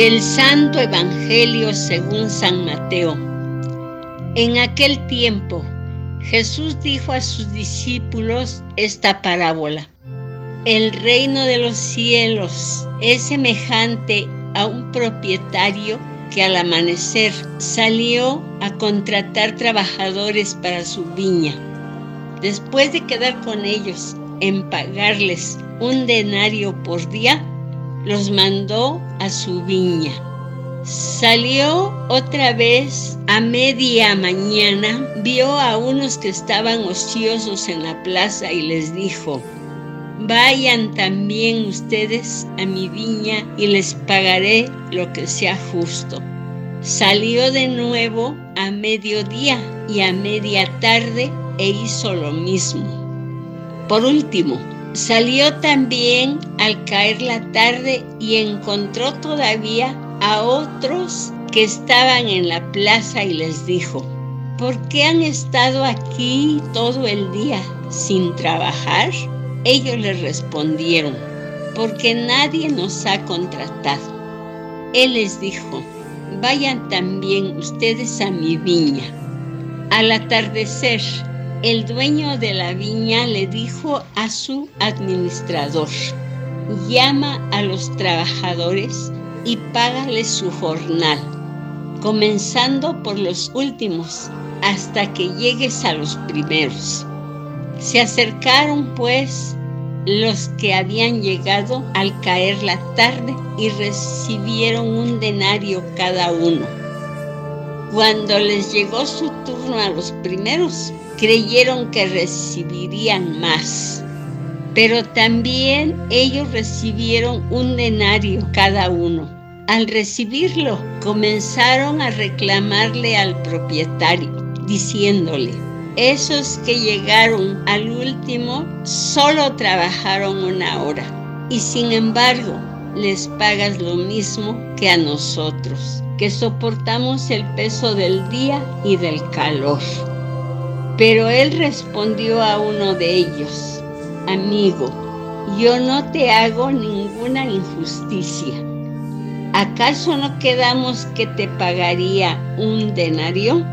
Del Santo Evangelio según San Mateo. En aquel tiempo, Jesús dijo a sus discípulos esta parábola. El reino de los cielos es semejante a un propietario que al amanecer salió a contratar trabajadores para su viña. Después de quedar con ellos en pagarles un denario por día, los mandó a su viña. Salió otra vez a media mañana, vio a unos que estaban ociosos en la plaza y les dijo, vayan también ustedes a mi viña y les pagaré lo que sea justo. Salió de nuevo a mediodía y a media tarde e hizo lo mismo. Por último, Salió también al caer la tarde y encontró todavía a otros que estaban en la plaza y les dijo, ¿por qué han estado aquí todo el día sin trabajar? Ellos le respondieron, porque nadie nos ha contratado. Él les dijo, vayan también ustedes a mi viña. Al atardecer, el dueño de la viña le dijo a su administrador, llama a los trabajadores y págales su jornal, comenzando por los últimos hasta que llegues a los primeros. Se acercaron pues los que habían llegado al caer la tarde y recibieron un denario cada uno. Cuando les llegó su turno a los primeros, creyeron que recibirían más. Pero también ellos recibieron un denario cada uno. Al recibirlo, comenzaron a reclamarle al propietario, diciéndole, esos que llegaron al último solo trabajaron una hora y sin embargo les pagas lo mismo que a nosotros, que soportamos el peso del día y del calor. Pero él respondió a uno de ellos, amigo, yo no te hago ninguna injusticia. ¿Acaso no quedamos que te pagaría un denario?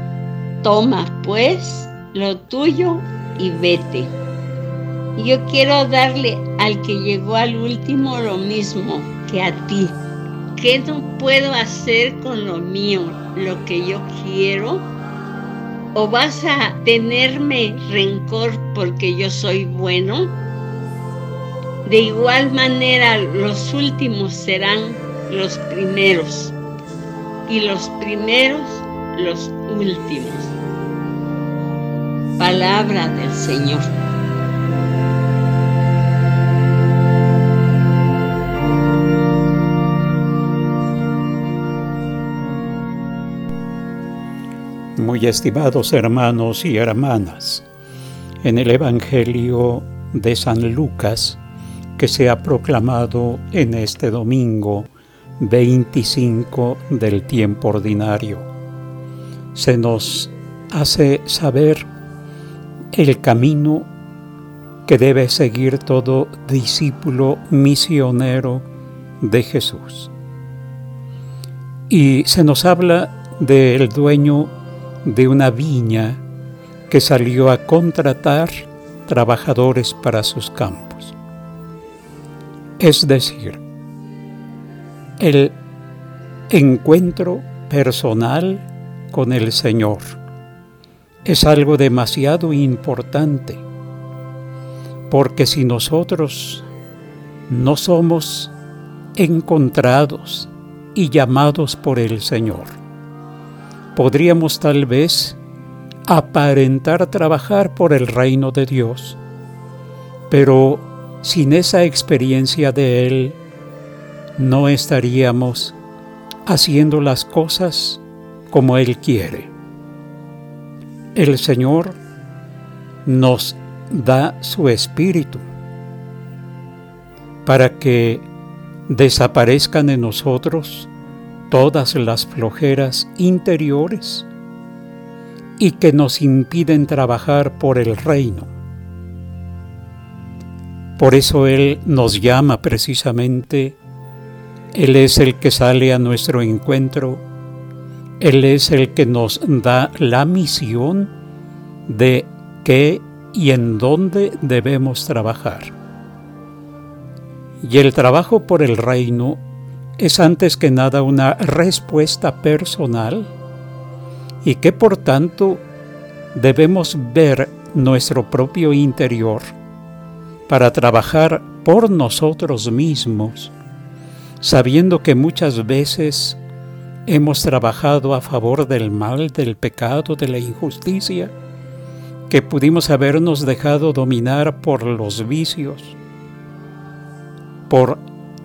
Toma, pues, lo tuyo y vete. Yo quiero darle al que llegó al último lo mismo que a ti. ¿Qué no puedo hacer con lo mío, lo que yo quiero? ¿O vas a tenerme rencor porque yo soy bueno? De igual manera los últimos serán los primeros y los primeros los últimos. Palabra del Señor. Muy estimados hermanos y hermanas, en el Evangelio de San Lucas, que se ha proclamado en este domingo 25 del tiempo ordinario, se nos hace saber el camino que debe seguir todo discípulo misionero de Jesús. Y se nos habla del dueño de una viña que salió a contratar trabajadores para sus campos. Es decir, el encuentro personal con el Señor es algo demasiado importante, porque si nosotros no somos encontrados y llamados por el Señor, podríamos tal vez aparentar trabajar por el reino de Dios, pero sin esa experiencia de Él no estaríamos haciendo las cosas como Él quiere. El Señor nos da su espíritu para que desaparezcan en nosotros todas las flojeras interiores y que nos impiden trabajar por el reino. Por eso Él nos llama precisamente Él es el que sale a nuestro encuentro, Él es el que nos da la misión de qué y en dónde debemos trabajar. Y el trabajo por el reino es antes que nada una respuesta personal y que por tanto debemos ver nuestro propio interior para trabajar por nosotros mismos, sabiendo que muchas veces hemos trabajado a favor del mal, del pecado, de la injusticia, que pudimos habernos dejado dominar por los vicios, por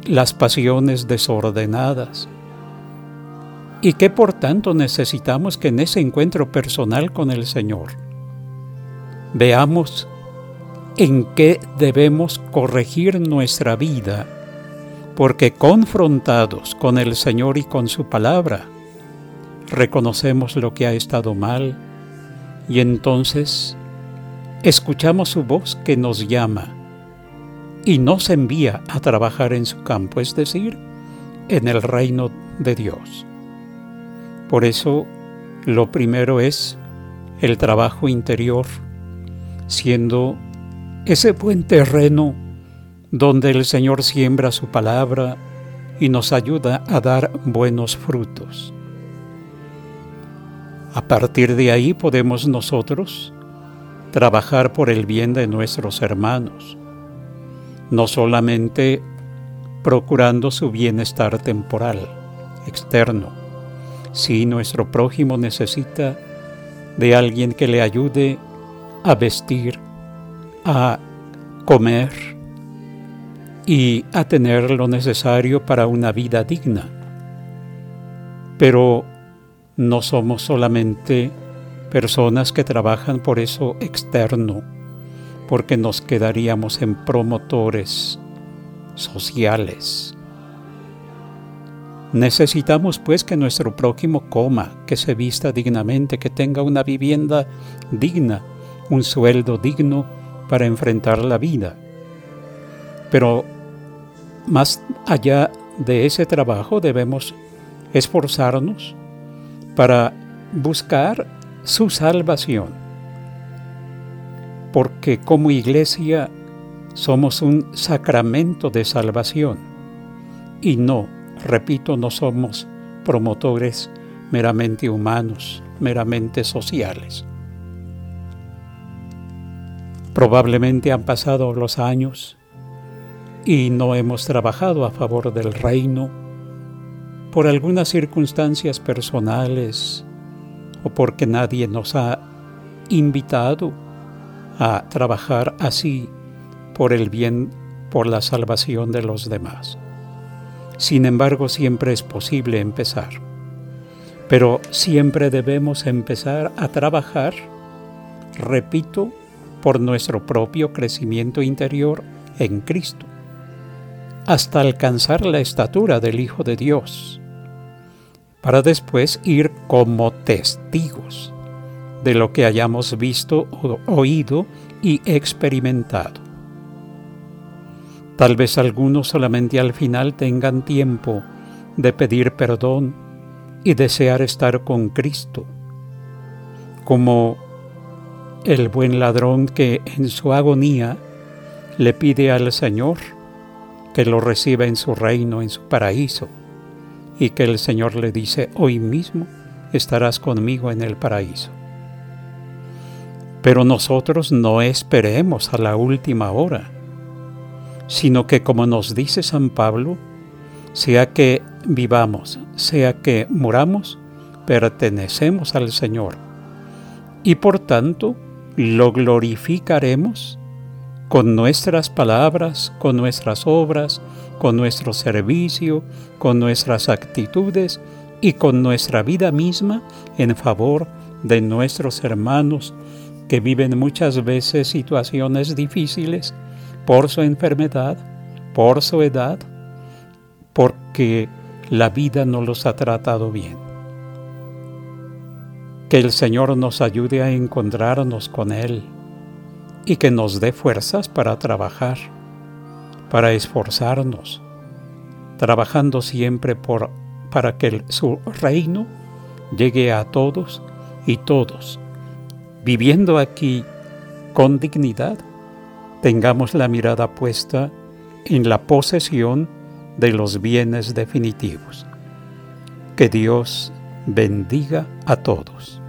las pasiones desordenadas, y que por tanto necesitamos que en ese encuentro personal con el Señor veamos en qué debemos corregir nuestra vida, porque confrontados con el Señor y con su palabra, reconocemos lo que ha estado mal y entonces escuchamos su voz que nos llama y nos envía a trabajar en su campo, es decir, en el reino de Dios. Por eso, lo primero es el trabajo interior, siendo ese buen terreno donde el Señor siembra su palabra y nos ayuda a dar buenos frutos. A partir de ahí podemos nosotros trabajar por el bien de nuestros hermanos, no solamente procurando su bienestar temporal, externo, si nuestro prójimo necesita de alguien que le ayude a vestir, a comer y a tener lo necesario para una vida digna. Pero no somos solamente personas que trabajan por eso externo, porque nos quedaríamos en promotores sociales. Necesitamos pues que nuestro prójimo coma, que se vista dignamente, que tenga una vivienda digna, un sueldo digno para enfrentar la vida. Pero más allá de ese trabajo debemos esforzarnos para buscar su salvación. Porque como iglesia somos un sacramento de salvación y no, repito, no somos promotores meramente humanos, meramente sociales. Probablemente han pasado los años y no hemos trabajado a favor del reino por algunas circunstancias personales o porque nadie nos ha invitado a trabajar así por el bien, por la salvación de los demás. Sin embargo, siempre es posible empezar. Pero siempre debemos empezar a trabajar, repito, por nuestro propio crecimiento interior en Cristo, hasta alcanzar la estatura del Hijo de Dios, para después ir como testigos de lo que hayamos visto, oído y experimentado. Tal vez algunos solamente al final tengan tiempo de pedir perdón y desear estar con Cristo, como el buen ladrón que en su agonía le pide al Señor que lo reciba en su reino, en su paraíso, y que el Señor le dice, hoy mismo estarás conmigo en el paraíso. Pero nosotros no esperemos a la última hora, sino que como nos dice San Pablo, sea que vivamos, sea que muramos, pertenecemos al Señor. Y por tanto, lo glorificaremos con nuestras palabras, con nuestras obras, con nuestro servicio, con nuestras actitudes y con nuestra vida misma en favor de nuestros hermanos que viven muchas veces situaciones difíciles por su enfermedad, por su edad, porque la vida no los ha tratado bien. Que el Señor nos ayude a encontrarnos con Él y que nos dé fuerzas para trabajar, para esforzarnos, trabajando siempre por, para que su reino llegue a todos y todos, viviendo aquí con dignidad, tengamos la mirada puesta en la posesión de los bienes definitivos. Que Dios bendiga a todos.